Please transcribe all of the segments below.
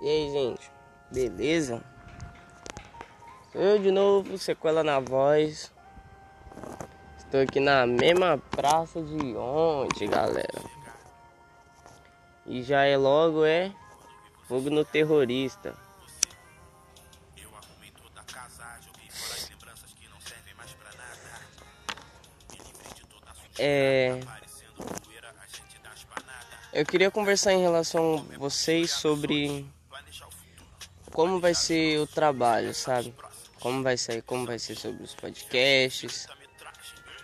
E aí, gente? Beleza? Eu de novo, sequela na voz. Estou aqui na mesma praça de ontem, galera. E já é logo é fogo no terrorista. É eu queria conversar em relação a vocês sobre como vai ser o trabalho, sabe? Como vai ser, como vai ser sobre os podcasts,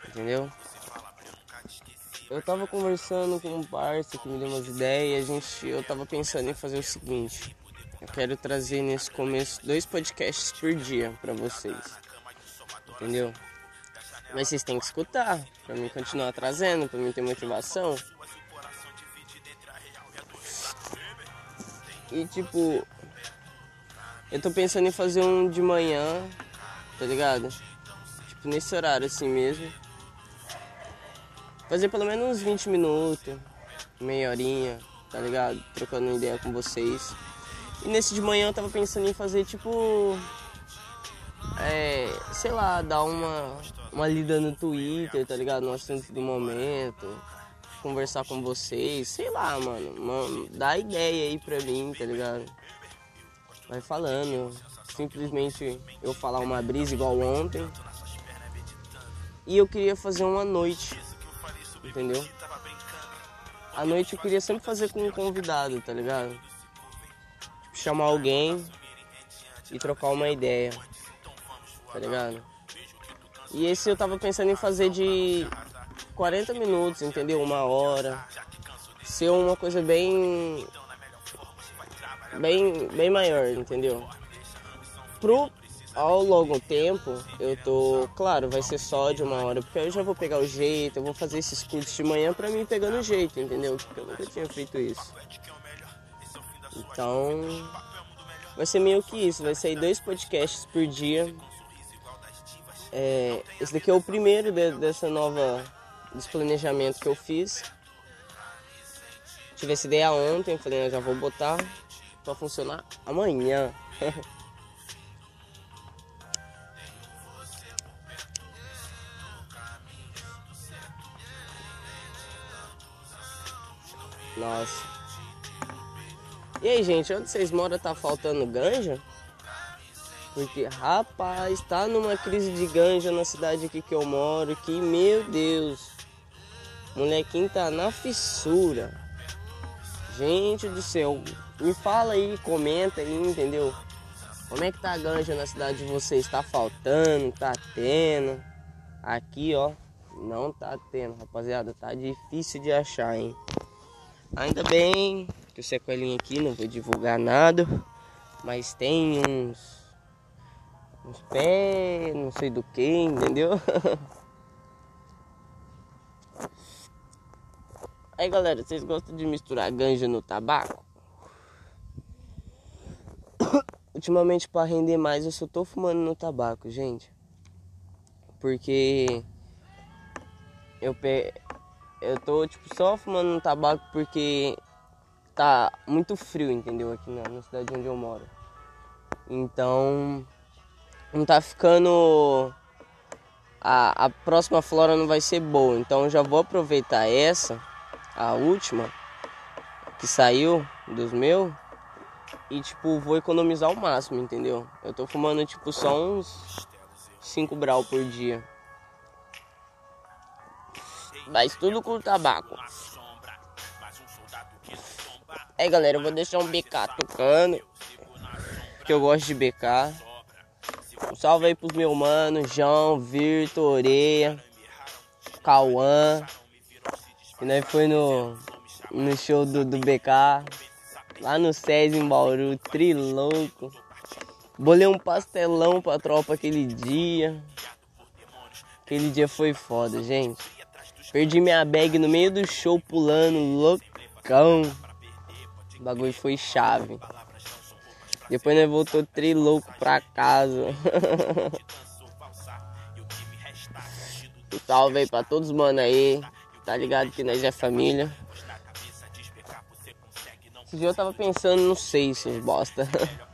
entendeu? Eu tava conversando com um parceiro que me deu umas ideias, a gente, eu tava pensando em fazer o seguinte. Eu quero trazer nesse começo dois podcasts por dia para vocês. Entendeu? Mas vocês têm que escutar para mim continuar trazendo, para mim ter motivação. E tipo, eu tô pensando em fazer um de manhã, tá ligado? Tipo, nesse horário assim mesmo. Fazer pelo menos uns 20 minutos, meia horinha, tá ligado? Trocando ideia com vocês. E nesse de manhã eu tava pensando em fazer tipo. É, sei lá, dar uma, uma lida no Twitter, tá ligado? No assunto do momento conversar com vocês, sei lá, mano, mano, dá ideia aí pra mim, tá ligado? Vai falando, simplesmente eu falar uma brisa igual ontem. E eu queria fazer uma noite, entendeu? A noite eu queria sempre fazer com um convidado, tá ligado? Tipo, chamar alguém e trocar uma ideia, tá ligado? E esse eu tava pensando em fazer de 40 minutos, entendeu? Uma hora. Ser uma coisa bem. Bem, bem maior, entendeu? Pro ao longo tempo, eu tô. Claro, vai ser só de uma hora, porque eu já vou pegar o jeito, eu vou fazer esses cursos de manhã pra mim pegando o jeito, entendeu? Porque eu nunca tinha feito isso. Então. Vai ser meio que isso, vai sair dois podcasts por dia. É, esse daqui é o primeiro de, dessa nova dos planejamentos que eu fiz. Tive essa ideia ontem, falei, eu já vou botar para funcionar amanhã. Nossa. E aí, gente, onde vocês moram tá faltando ganja? Porque, rapaz, tá numa crise de ganja na cidade aqui que eu moro, que, meu Deus. Molequinho tá na fissura. Gente do céu, me fala aí, comenta aí, entendeu? Como é que tá a ganja na cidade de vocês? Tá faltando? Tá tendo? Aqui, ó, não tá tendo, rapaziada. Tá difícil de achar, hein? Ainda bem que o sequelinho aqui, não vou divulgar nada. Mas tem uns... Uns pés, não sei do que, entendeu? Aí galera, vocês gostam de misturar ganja no tabaco? Ultimamente para render mais eu só tô fumando no tabaco, gente. Porque eu pe... eu tô tipo só fumando no tabaco porque tá muito frio, entendeu? Aqui na, na cidade onde eu moro. Então não tá ficando a, a próxima flora não vai ser boa. Então já vou aproveitar essa a última que saiu dos meus e tipo vou economizar o máximo, entendeu? Eu tô fumando tipo só uns 5 brau por dia. Mas tudo com tabaco. Aí galera, eu vou deixar um BK tocando. Porque eu gosto de BK. Um salve aí pros meus manos, João, Virto, Oreia, Cauã. E nós foi no, no show do, do BK, lá no SES em Bauru, trilouco. Bolei um pastelão pra tropa aquele dia. Aquele dia foi foda, gente. Perdi minha bag no meio do show pulando, loucão. O bagulho foi chave. Depois nós voltou trilouco pra casa. um salve aí pra todos os mano aí. Tá ligado que nós é família. esse dia eu tava pensando, não sei, se bosta.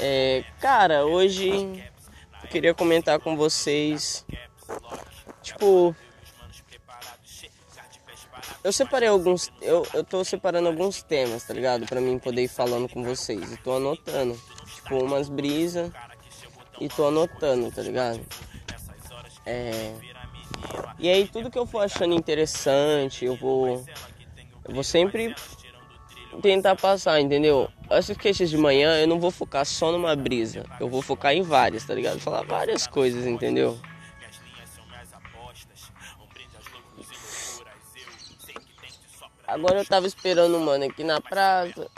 É, cara, hoje eu queria comentar com vocês. Tipo. Eu separei alguns. Eu, eu tô separando alguns temas, tá ligado? Pra mim poder ir falando com vocês. E tô anotando. Tipo, umas brisas. E tô anotando, tá ligado? É. E aí tudo que eu for achando interessante, eu vou. Eu vou sempre tentar passar, entendeu? Essas queixas de manhã eu não vou focar só numa brisa, eu vou focar em várias, tá ligado? Falar várias coisas, entendeu? Agora eu tava esperando o mano aqui na praça.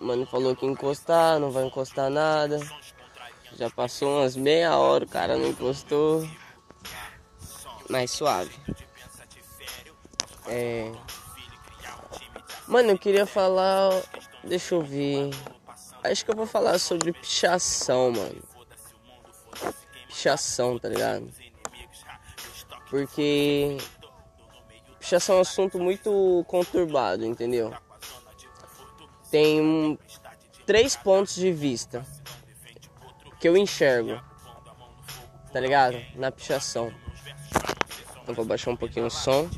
O mano falou que encostar, não vai encostar nada. Já passou umas meia hora, o cara não encostou. Mais suave. É. Mano, eu queria falar. Deixa eu ver. Acho que eu vou falar sobre pichação, mano. Pichação, tá ligado? Porque. Pichação é um assunto muito conturbado, entendeu? Tem um, três pontos de vista que eu enxergo, tá ligado? Na pichação. Então vou baixar um pouquinho o som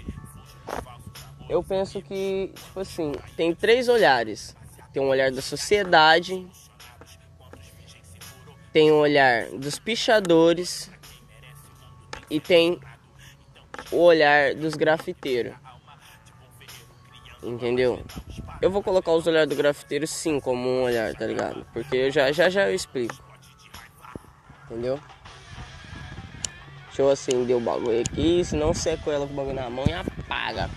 eu penso que, tipo assim, tem três olhares. Tem um olhar da sociedade, tem o olhar dos pichadores e tem o olhar dos grafiteiros. Entendeu? Eu vou colocar os olhares do grafiteiro sim como um olhar, tá ligado? Porque eu já já já eu explico. Entendeu? Deixa eu acender o bagulho aqui, senão seco ela com o bagulho na mão e apaga.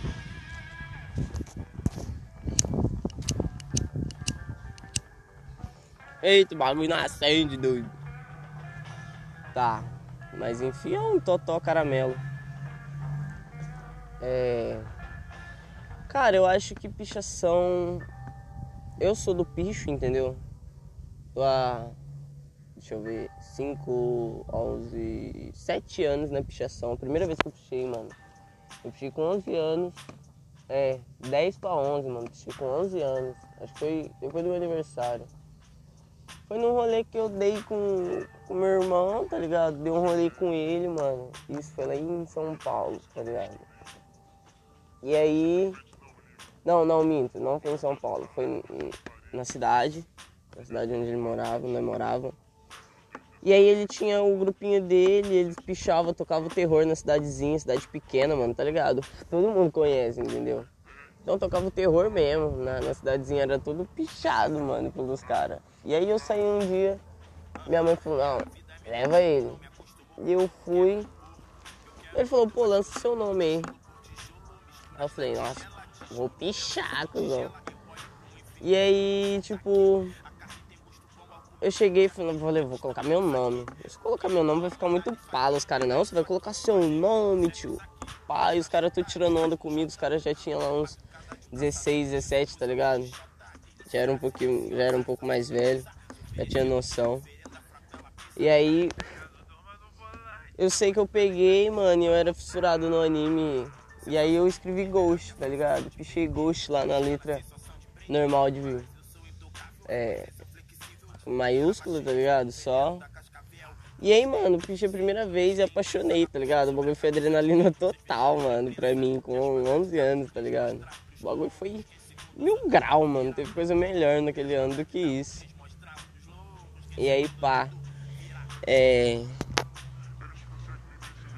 Eita, o bagulho não acende, doido. Tá. Mas enfim, é um totó caramelo. É. Cara, eu acho que pichação. Eu sou do picho, entendeu? Tô. Deixa eu ver. 5, 11. 7 anos na pichação. A primeira vez que eu pichei, mano. Eu pichei com 11 anos. É, 10 pra 11, mano. Pichei com 11 anos. Acho que foi depois do meu aniversário. Foi num rolê que eu dei com, com meu irmão, tá ligado? Dei um rolê com ele, mano. Isso foi lá em São Paulo, tá ligado? E aí. Não, não, minto, não foi em São Paulo. Foi na cidade, na cidade onde ele morava, nós morava. E aí ele tinha o grupinho dele, ele pichava, tocava o terror na cidadezinha, cidade pequena, mano, tá ligado? Todo mundo conhece, entendeu? Então tocava o terror mesmo. Na, na cidadezinha era tudo pichado, mano, pelos caras. E aí eu saí um dia, minha mãe falou, não, leva ele. E eu fui. Ele falou, pô, lança seu nome aí. Aí eu falei, nossa, vou pichar, cuzão. E aí, tipo, eu cheguei e falei, vou, vou colocar meu nome. Se colocar meu nome vai ficar muito palo. Os caras, não, você vai colocar seu nome, tio. Pai, os caras estão tirando onda comigo, os caras já tinham lá uns 16, 17, tá ligado? Já era um pouquinho, já era um pouco mais velho, já tinha noção. E aí eu sei que eu peguei, mano, e eu era fissurado no anime. E aí eu escrevi Ghost, tá ligado? Pichei Ghost lá na letra normal de é, maiúsculo, tá ligado? Só. E aí, mano, pichei a primeira vez e apaixonei, tá ligado? O bagulho foi adrenalina total, mano, pra mim, com 11 anos, tá ligado? O bagulho foi mil grau, mano. Teve coisa melhor naquele ano do que isso. E aí, pá. É.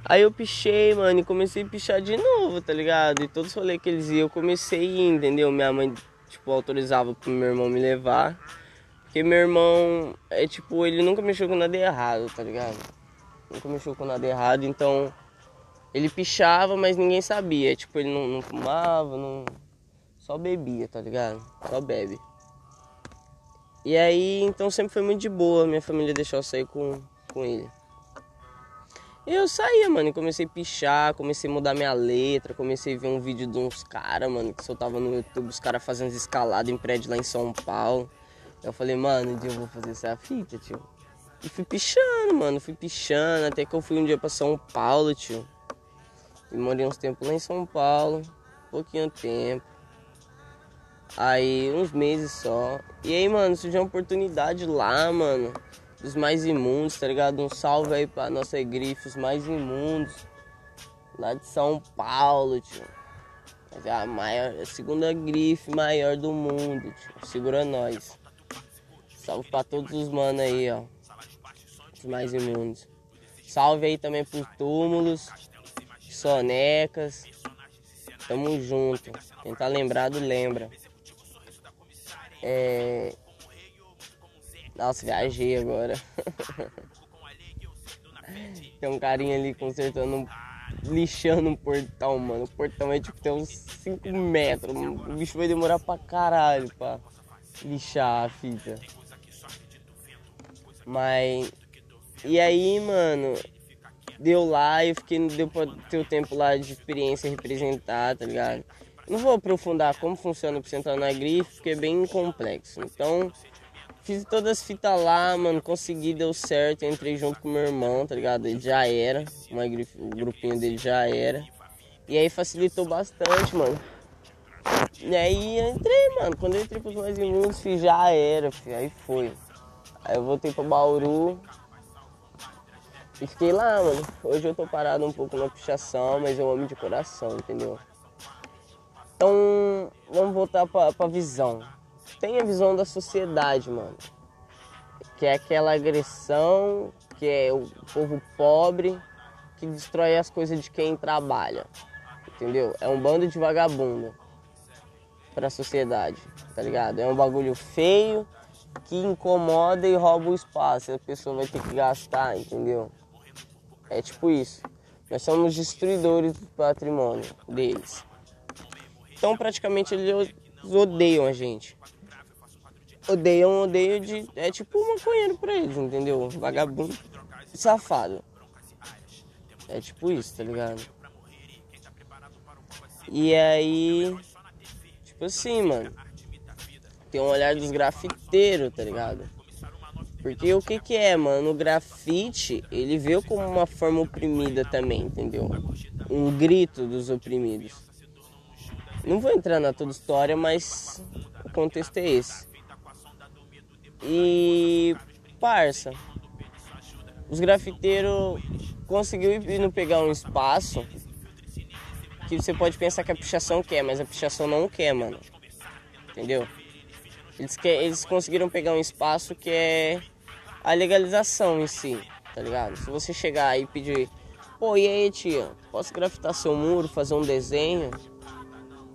Aí eu pichei, mano, e comecei a pichar de novo, tá ligado? E todos os rolês que eles iam, eu comecei a ir, entendeu? Minha mãe, tipo, autorizava pro meu irmão me levar. Porque meu irmão, é tipo, ele nunca mexeu com nada errado, tá ligado? Nunca mexeu com nada errado, então. Ele pichava, mas ninguém sabia. Tipo, ele não, não fumava, não só bebia, tá ligado? Só bebe. E aí, então sempre foi muito de boa, minha família deixou eu sair com, com ele. E eu saía, mano, e comecei a pichar, comecei a mudar minha letra, comecei a ver um vídeo de uns caras, mano, que soltava no YouTube, os caras fazendo escalada em prédio lá em São Paulo. Eu falei, mano, um dia eu vou fazer essa fita, tio. E fui pichando, mano, fui pichando, até que eu fui um dia pra São Paulo, tio. E morei uns tempos lá em São Paulo, pouquinho tempo. Aí, uns meses só. E aí, mano, surgiu uma oportunidade lá, mano. Dos mais imundos, tá ligado? Um salve aí pra nossa grife, os mais imundos. Lá de São Paulo, tio. É a, maior, a segunda grife maior do mundo, tio. Segura nós. Salve pra todos os manos aí, ó. Os mais imundos. Salve aí também por túmulos, sonecas. Tamo junto. Quem tá lembrado, lembra. É... Nossa, viajei agora. Tem um carinha ali consertando, lixando um portão, mano. O portão é tipo, tem uns 5 metros. O bicho vai demorar pra caralho pra lixar a fita. Mas. E aí, mano, deu lá, eu fiquei, deu pra ter o tempo lá de experiência representar, tá ligado? Não vou aprofundar como funciona o Central na grife, porque é bem complexo. Então, fiz todas as fitas lá, mano, consegui, deu certo, entrei junto com meu irmão, tá ligado? Ele já era, uma grife, o grupinho dele já era. E aí facilitou bastante, mano. E aí entrei, mano. Quando eu entrei pros mais imundos, já era, filho. Aí foi. Aí eu voltei pra Bauru, e fiquei lá, mano. Hoje eu tô parado um pouco na pichação, mas eu amo de coração, entendeu? Então, vamos voltar pra, pra visão. Tem a visão da sociedade, mano. Que é aquela agressão, que é o povo pobre, que destrói as coisas de quem trabalha. Entendeu? É um bando de vagabundo pra sociedade, tá ligado? É um bagulho feio que incomoda e rouba o espaço. A pessoa vai ter que gastar, entendeu? É tipo isso. Nós somos destruidores do patrimônio deles. Então praticamente eles odeiam a gente. Odeiam, odeiam de. É tipo um maconheiro pra eles, entendeu? Vagabundo safado. É tipo isso, tá ligado? E aí. Tipo assim, mano. Tem um olhar dos grafiteiros, tá ligado? Porque o que que é, mano? O grafite, ele veio como uma forma oprimida também, entendeu? Um grito dos oprimidos. Não vou entrar na toda história, mas o contexto é esse. E parça, os grafiteiros conseguiu ir não pegar um espaço que você pode pensar que a pichação quer, mas a pichação não quer, mano. Entendeu? Eles, quer, eles conseguiram pegar um espaço que é a legalização em si, tá ligado? Se você chegar e pedir, pô, e aí tia, posso grafitar seu muro, fazer um desenho?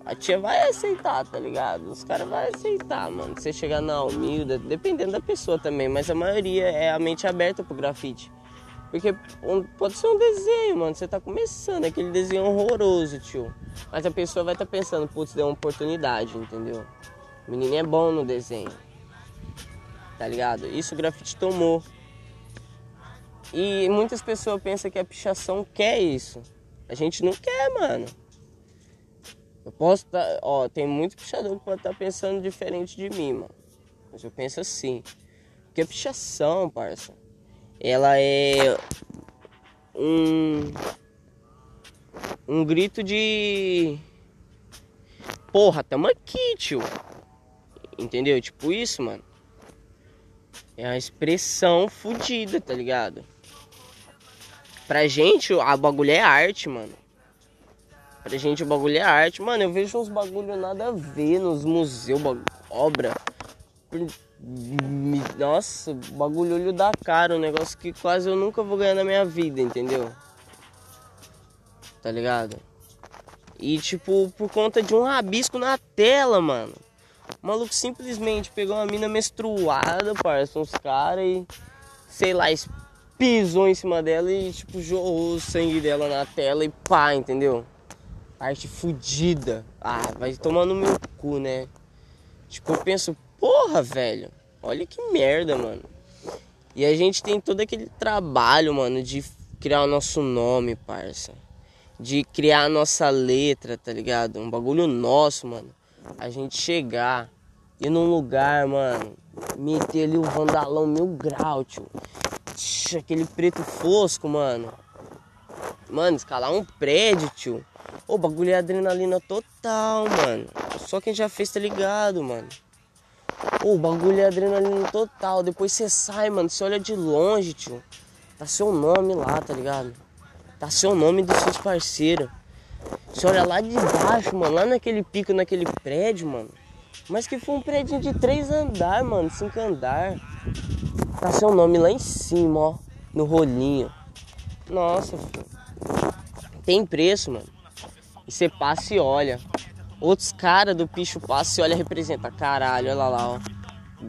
A tia vai aceitar, tá ligado? Os caras vão aceitar, mano. Você chegar na humilde, dependendo da pessoa também, mas a maioria é a mente aberta pro grafite. Porque pode ser um desenho, mano. Você tá começando, aquele desenho horroroso, tio. Mas a pessoa vai estar tá pensando, putz, deu uma oportunidade, entendeu? O menino é bom no desenho tá ligado? Isso o grafite tomou. E muitas pessoas pensam que a pichação quer isso. A gente não quer, mano. Eu posso tá, ó, tem muito pichador que pode estar tá pensando diferente de mim, mano. Mas eu penso assim. Porque a pichação, parça, ela é um um grito de porra, tamo aqui, tio. Entendeu? Tipo isso, mano. É uma expressão fodida, tá ligado? Pra gente, a bagulho é arte, mano. Pra gente, o bagulho é arte. Mano, eu vejo uns bagulho nada a ver nos museus, obra. Nossa, bagulho olho da cara, um negócio que quase eu nunca vou ganhar na minha vida, entendeu? Tá ligado? E tipo, por conta de um rabisco na tela, mano. O maluco simplesmente pegou uma mina menstruada, parça, uns caras e, sei lá, pisou em cima dela e, tipo, jorrou o sangue dela na tela e pá, entendeu? Arte fodida. Ah, vai tomar no meu cu, né? Tipo, eu penso, porra, velho, olha que merda, mano. E a gente tem todo aquele trabalho, mano, de criar o nosso nome, parça. De criar a nossa letra, tá ligado? Um bagulho nosso, mano a gente chegar, ir num lugar, mano, meter ali o vandalão mil grau, tio. Aquele preto fosco, mano. Mano, escalar um prédio, tio. Ô, bagulho é adrenalina total, mano. Só quem já fez tá ligado, mano. Ô, bagulho é adrenalina total. Depois você sai, mano. Você olha de longe, tio. Tá seu nome lá, tá ligado? Tá seu nome dos seus parceiros. Você olha lá de baixo, mano. Lá naquele pico, naquele prédio, mano. Mas que foi um prédio de três andar, mano. Cinco andar. Tá seu nome lá em cima, ó. No rolinho. Nossa, filho. Tem preço, mano. E você passa e olha. Outros caras do picho passa e olha representa. Caralho, olha lá, ó.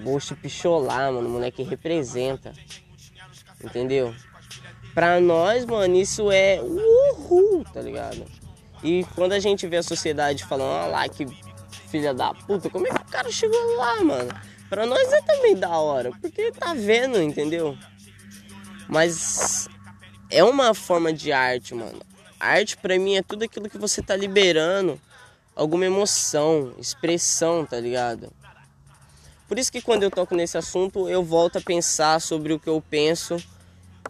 Bocho picholar, mano. Moleque representa. Entendeu? Pra nós, mano, isso é uhul, tá ligado? E quando a gente vê a sociedade falando, olha lá que filha da puta, como é que o cara chegou lá, mano? Pra nós é também da hora, porque tá vendo, entendeu? Mas é uma forma de arte, mano. arte pra mim é tudo aquilo que você tá liberando, alguma emoção, expressão, tá ligado? Por isso que quando eu toco nesse assunto, eu volto a pensar sobre o que eu penso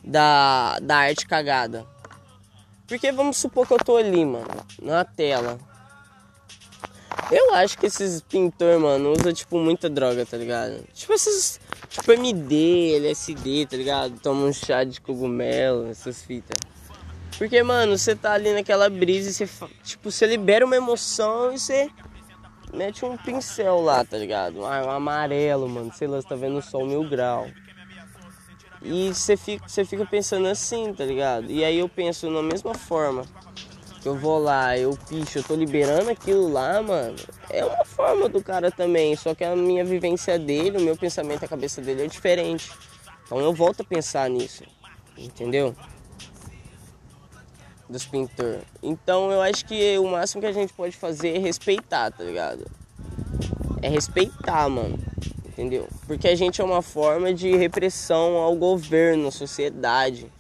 da, da arte cagada. Porque vamos supor que eu tô ali, mano, na tela. Eu acho que esses pintores, mano, usam, tipo, muita droga, tá ligado? Tipo, esses. Tipo, MD, LSD, tá ligado? Toma um chá de cogumelo, essas fitas. Porque, mano, você tá ali naquela brisa e você, tipo, você libera uma emoção e você mete um pincel lá, tá ligado? Ah, um amarelo, mano. Sei lá, você tá vendo o sol mil grau. E você fica, você fica pensando assim, tá ligado? E aí eu penso na mesma forma que eu vou lá, eu picho, eu tô liberando aquilo lá, mano, é uma forma do cara também, só que a minha vivência dele, o meu pensamento, a cabeça dele é diferente. Então eu volto a pensar nisso, entendeu? Dos pintores. Então eu acho que o máximo que a gente pode fazer é respeitar, tá ligado? É respeitar, mano. Entendeu? Porque a gente é uma forma de repressão ao governo, à sociedade.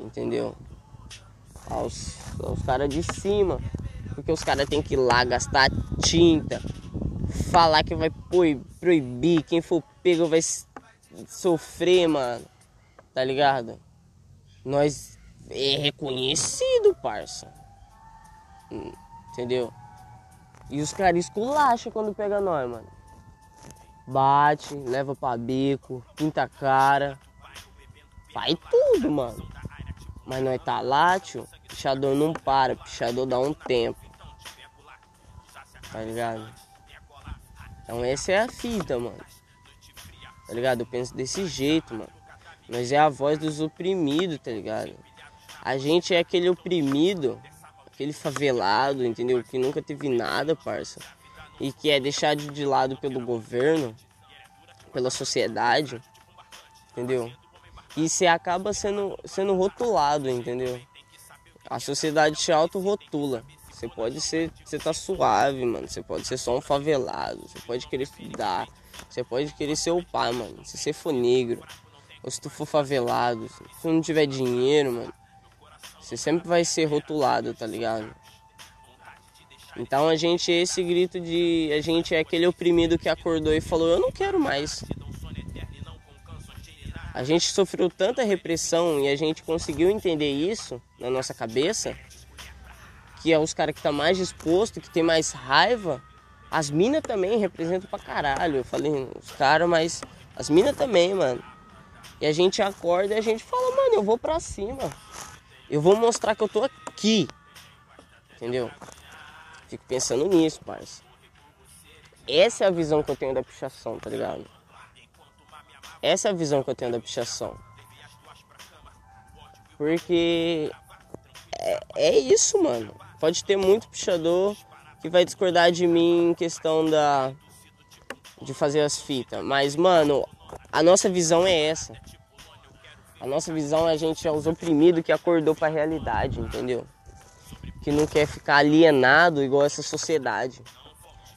Entendeu? Aos os caras de cima. Porque os caras tem que ir lá gastar tinta, falar que vai proibir, quem for pego vai sofrer, mano. Tá ligado? Nós é reconhecido, parça. Hum, entendeu? E os caras esculacham quando pega nós, mano. Bate, leva pra bico, pinta a cara. Faz tudo, mano. Mas nós tá lá, tio. Pichador não para, pichador dá um tempo. Tá ligado? Então essa é a fita, mano. Tá ligado? Eu penso desse jeito, mano. Nós é a voz dos oprimidos, tá ligado? A gente é aquele oprimido, aquele favelado, entendeu? Que nunca teve nada, parça. E que é deixado de lado pelo governo, pela sociedade, entendeu? E você acaba sendo, sendo rotulado, entendeu? A sociedade te auto-rotula. Você pode ser, você tá suave, mano. Você pode ser só um favelado. Você pode querer estudar. Você pode querer ser o pai, mano. Se você for negro, ou se tu for favelado, se tu não tiver dinheiro, mano, você sempre vai ser rotulado, tá ligado? Então a gente é esse grito de. A gente é aquele oprimido que acordou e falou: Eu não quero mais. A gente sofreu tanta repressão e a gente conseguiu entender isso na nossa cabeça, que é os caras que tá mais disposto, que tem mais raiva. As minas também representam pra caralho. Eu falei os caras, mas as minas também, mano. E a gente acorda e a gente fala, mano, eu vou pra cima. Eu vou mostrar que eu tô aqui. Entendeu? Fico pensando nisso, parça. Essa é a visão que eu tenho da pichação, tá ligado? Essa é a visão que eu tenho da pichação. Porque é, é isso, mano. Pode ter muito pichador que vai discordar de mim em questão da de fazer as fitas, mas mano, a nossa visão é essa. A nossa visão é a gente é os oprimidos que acordou para a realidade, entendeu? Que não quer ficar alienado igual essa sociedade.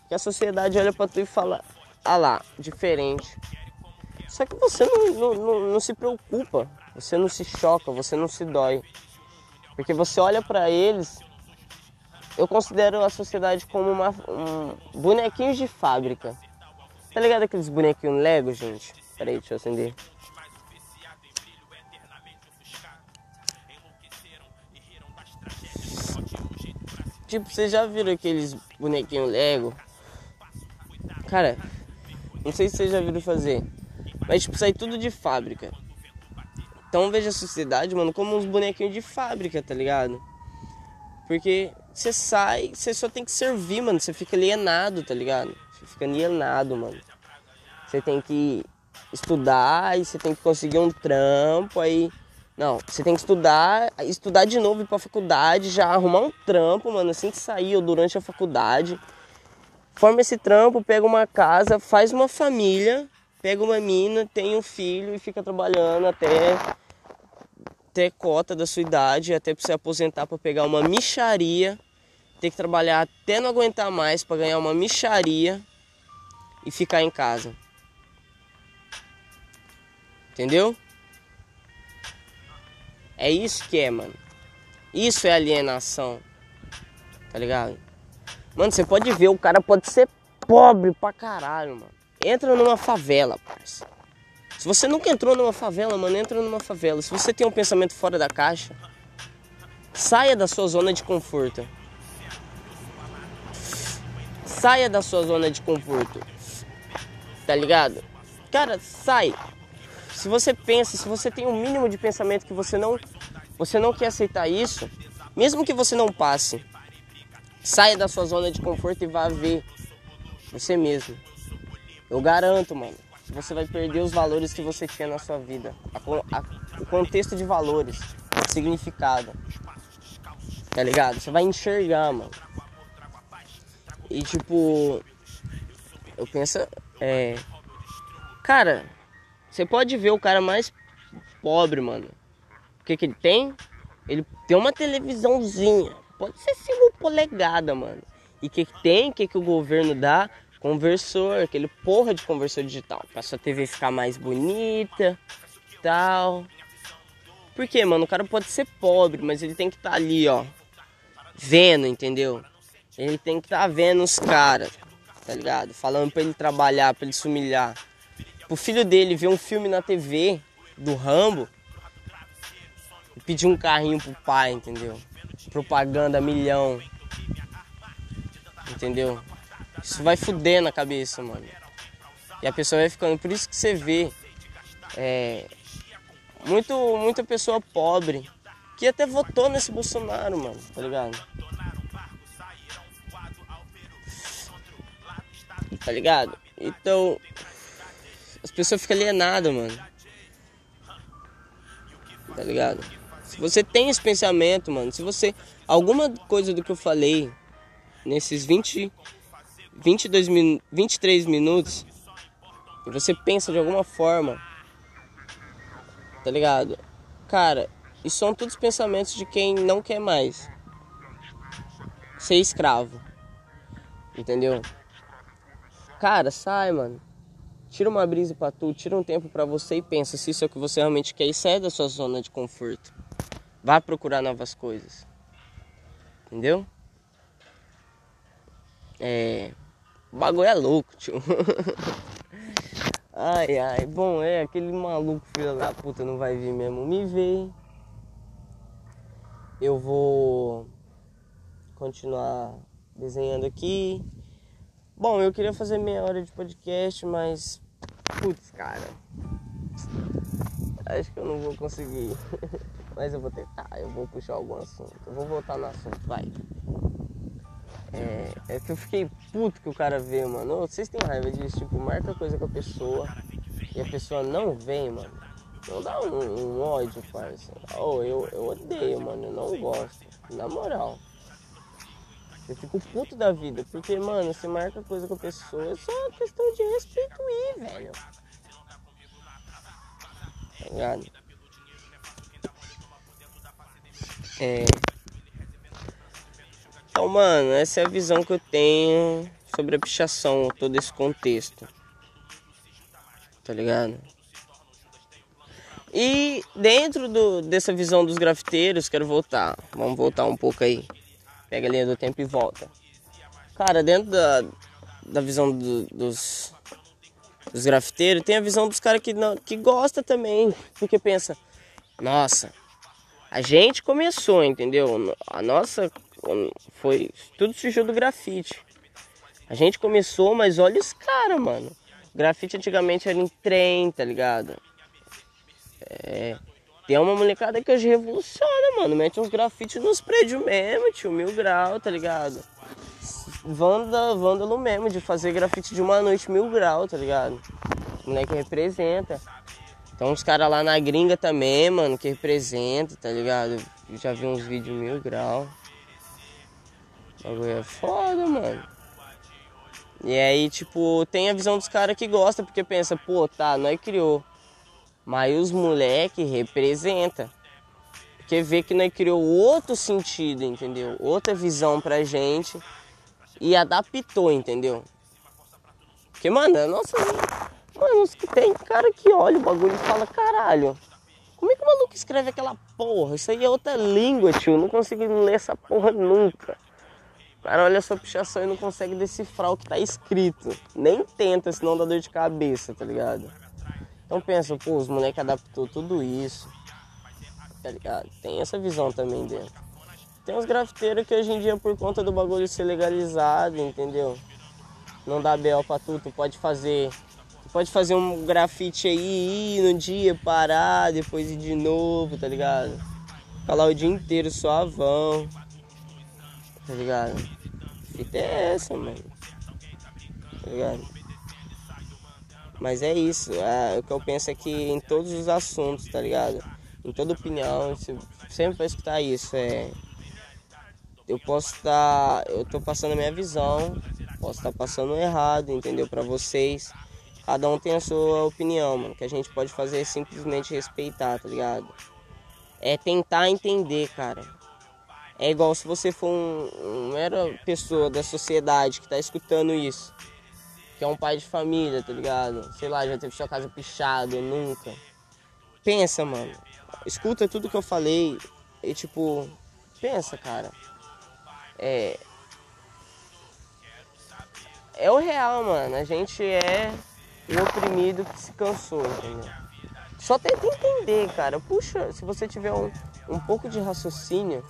Que a sociedade olha para tu e fala: "Ah lá, diferente". Só que você não, não, não, não se preocupa, você não se choca, você não se dói. Porque você olha para eles, eu considero a sociedade como uma, um bonequinhos de fábrica. Tá ligado aqueles bonequinhos Lego, gente? Peraí, deixa eu acender. Tipo, vocês já viram aqueles bonequinhos Lego? Cara, não sei se vocês já viram fazer. Mas tipo, sai tudo de fábrica. Então veja a sociedade, mano, como uns bonequinhos de fábrica, tá ligado? Porque você sai, você só tem que servir, mano. Você fica alienado, tá ligado? Você fica alienado, mano. Você tem que estudar, e você tem que conseguir um trampo, aí. Não, você tem que estudar, estudar de novo, ir pra faculdade, já arrumar um trampo, mano, assim que sair ou durante a faculdade. Forma esse trampo, pega uma casa, faz uma família, pega uma mina, tem um filho e fica trabalhando até ter cota da sua idade, até pra você aposentar para pegar uma micharia, ter que trabalhar até não aguentar mais para ganhar uma micharia e ficar em casa. Entendeu? É isso que é, mano. Isso é alienação. Tá ligado? Mano, você pode ver, o cara pode ser pobre pra caralho, mano. Entra numa favela, parça. Se você nunca entrou numa favela, mano, entra numa favela. Se você tem um pensamento fora da caixa, saia da sua zona de conforto. Saia da sua zona de conforto. Tá ligado? Cara, sai se você pensa, se você tem um mínimo de pensamento que você não, você não quer aceitar isso, mesmo que você não passe, saia da sua zona de conforto e vá ver você mesmo. Eu garanto, mano, você vai perder os valores que você tinha na sua vida, a, a, o contexto de valores, significado, tá ligado? Você vai enxergar, mano. E tipo, eu penso, é, cara você pode ver o cara mais pobre, mano. O que, que ele tem? Ele tem uma televisãozinha. Pode ser 5 polegada, mano. E o que, que tem? O que, que o governo dá? Conversor, aquele porra de conversor digital. Pra sua TV ficar mais bonita tal. Por quê, mano? O cara pode ser pobre, mas ele tem que estar tá ali, ó. Vendo, entendeu? Ele tem que estar tá vendo os caras, tá ligado? Falando pra ele trabalhar, pra ele se humilhar o filho dele ver um filme na TV do Rambo e pedir um carrinho pro pai, entendeu? Propaganda milhão. Entendeu? Isso vai fuder na cabeça, mano. E a pessoa vai ficando. Por isso que você vê é, muito, muita pessoa pobre que até votou nesse Bolsonaro, mano, tá ligado? Tá ligado? Então, as pessoas ficam alienadas, mano. Tá ligado? Se você tem esse pensamento, mano, se você. Alguma coisa do que eu falei nesses 20. 22 min, 23 minutos. E você pensa de alguma forma. Tá ligado? Cara, isso são todos pensamentos de quem não quer mais ser escravo. Entendeu? Cara, sai, mano. Tira uma brisa para tu, tira um tempo para você e pensa se isso é o que você realmente quer e sai da sua zona de conforto. Vá procurar novas coisas. Entendeu? É. O bagulho é louco, tio. ai, ai. Bom, é, aquele maluco filho da puta não vai vir mesmo me ver. Eu vou continuar desenhando aqui. Bom, eu queria fazer meia hora de podcast, mas. Putz, cara. Acho que eu não vou conseguir. mas eu vou tentar, eu vou puxar algum assunto. Eu vou voltar no assunto, vai. É, é que eu fiquei puto que o cara vê, mano. Vocês têm raiva disso? Tipo, marca coisa com a pessoa e a pessoa não vem, mano. Não dá um, um ódio, parça. Oh, eu, eu odeio, mano. Eu não gosto. Na moral. Eu fico puto da vida, porque, mano, você marca coisa com a pessoa, é só questão de respeito ir, velho. Tá ligado? É. Então, mano, essa é a visão que eu tenho sobre a pichação, todo esse contexto. Tá ligado? E dentro do, dessa visão dos grafiteiros, quero voltar. Vamos voltar um pouco aí. Pega a linha do tempo e volta. Cara, dentro da, da visão do, dos, dos grafiteiros, tem a visão dos caras que, não, que gosta também. Porque pensa, nossa, a gente começou, entendeu? A nossa, foi. Tudo surgiu do grafite. A gente começou, mas olha os caras, mano. grafite antigamente era em trem, tá ligado? É. Tem uma molecada que hoje revoluciona, mano. Mete uns grafites nos prédios mesmo, tio. Mil grau, tá ligado? Vanda, vândalo mesmo, de fazer grafite de uma noite, mil grau, tá ligado? O moleque representa. Então uns caras lá na gringa também, mano, que representa, tá ligado? Eu já vi uns vídeos mil grau. O bagulho é foda, mano. E aí, tipo, tem a visão dos caras que gosta, porque pensa, pô, tá, nós criou. Mas os moleque representa. Porque vê que nós criou outro sentido, entendeu? Outra visão pra gente. E adaptou, entendeu? Porque, mano, nossa, Mano, tem cara que olha o bagulho e fala, caralho, como é que o maluco escreve aquela porra? Isso aí é outra língua, tio. Não consigo ler essa porra nunca. O cara olha a sua pichação e não consegue decifrar o que tá escrito. Nem tenta, senão dá dor de cabeça, tá ligado? Então pensa, pô, os moleques adaptou tudo isso. Tá ligado? Tem essa visão também dentro. Tem uns grafiteiros que hoje em dia, por conta do bagulho ser legalizado, entendeu? Não dá BO pra tu, tu pode fazer pode fazer um grafite aí, ir no dia, parar, depois ir de novo, tá ligado? Ficar lá o dia inteiro suavão. Tá ligado? Fita é essa, mano. Tá ligado? Mas é isso. É, o que eu penso é que em todos os assuntos, tá ligado? Em toda opinião, sempre vai escutar isso. É. Eu posso estar. Tá, eu tô passando a minha visão. Posso estar tá passando errado, entendeu? Para vocês. Cada um tem a sua opinião, mano. Que a gente pode fazer é simplesmente respeitar, tá ligado? É tentar entender, cara. É igual se você for um, uma pessoa da sociedade que tá escutando isso. Que é um pai de família, tá ligado? Sei lá, já teve sua casa pichada, nunca. Pensa, mano. Escuta tudo que eu falei e tipo, pensa, cara. É. É o real, mano. A gente é o oprimido que se cansou, entendeu? Só tenta entender, cara. Puxa, se você tiver um, um pouco de raciocínio,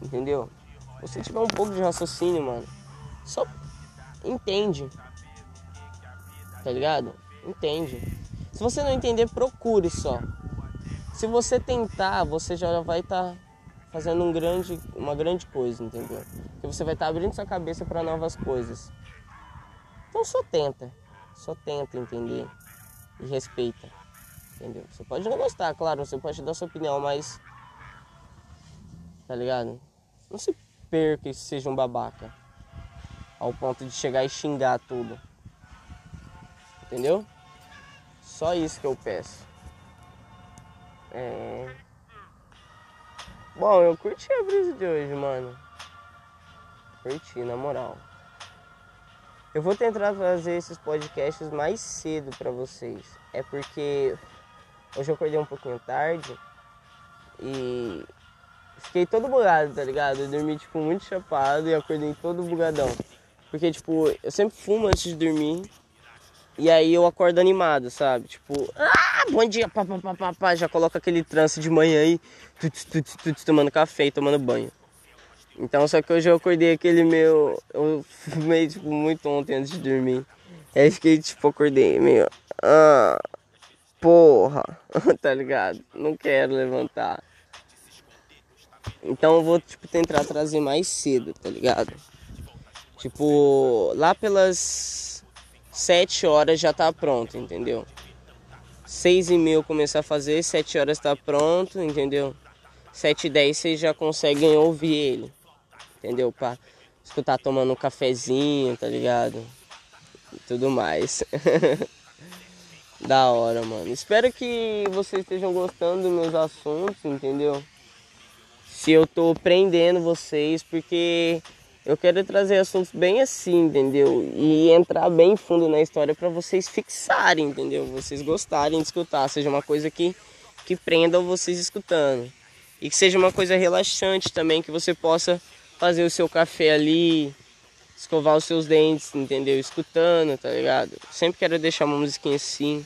entendeu? Se você tiver um pouco de raciocínio, mano, só entende. Tá ligado? Entende. Se você não entender, procure só. Se você tentar, você já vai estar tá fazendo um grande, uma grande coisa, entendeu? Porque você vai estar tá abrindo sua cabeça para novas coisas. Então só tenta. Só tenta entender e respeita. Entendeu? Você pode não gostar, claro, você pode dar sua opinião, mas. Tá ligado? Não se perca e seja um babaca. Ao ponto de chegar e xingar tudo. Entendeu? Só isso que eu peço. É. Bom, eu curti a brisa de hoje, mano. Curti, na moral. Eu vou tentar trazer esses podcasts mais cedo para vocês. É porque hoje eu acordei um pouquinho tarde e fiquei todo bugado, tá ligado? Eu dormi tipo muito chapado e acordei todo bugadão. Porque tipo, eu sempre fumo antes de dormir e aí eu acordo animado, sabe? Tipo, ah, bom dia, pá, pá, pá, pá, pá. já coloca aquele trance de manhã aí, tuts, tuts, tuts, tomando café e tomando banho. Então, só que hoje eu acordei aquele meu. Eu fumei tipo, muito ontem antes de dormir. Aí fiquei tipo, acordei meio. Ah, porra, tá ligado? Não quero levantar. Então eu vou tipo, tentar trazer mais cedo, tá ligado? Tipo, lá pelas 7 horas já tá pronto, entendeu? 6 e meia começar a fazer, 7 horas tá pronto, entendeu? 7 e 10 vocês já conseguem ouvir ele entendeu? Pra escutar tomando um cafezinho, tá ligado? E tudo mais. da hora, mano. Espero que vocês estejam gostando dos meus assuntos, entendeu? Se eu tô prendendo vocês, porque eu quero trazer assuntos bem assim, entendeu? E entrar bem fundo na história para vocês fixarem, entendeu? Vocês gostarem de escutar, seja uma coisa que, que prenda vocês escutando. E que seja uma coisa relaxante também, que você possa fazer o seu café ali, escovar os seus dentes, entendeu? Escutando, tá ligado? Sempre quero deixar uma musiquinha assim,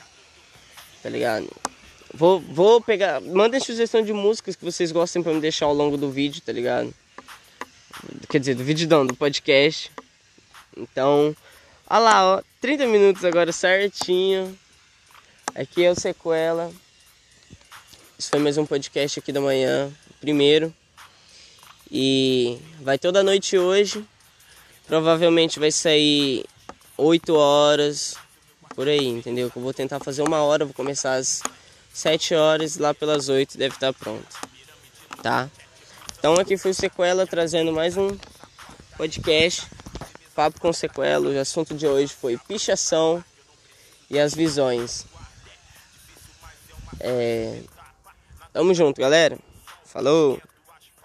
tá ligado? Vou, vou pegar. Mandem sugestão de músicas que vocês gostem pra me deixar ao longo do vídeo, tá ligado? Quer dizer, do vídeo não, do podcast. Então, olha lá, ó, 30 minutos agora certinho. Aqui é o Sequela. Isso foi mais um podcast aqui da manhã, primeiro. E vai toda noite hoje. Provavelmente vai sair 8 horas, por aí, entendeu? Que eu vou tentar fazer uma hora, vou começar às 7 horas, lá pelas 8 deve estar pronto, tá? Então aqui foi o Sequela trazendo mais um podcast, Papo com Sequela. O assunto de hoje foi pichação e as visões. É... Tamo junto, galera. Falou!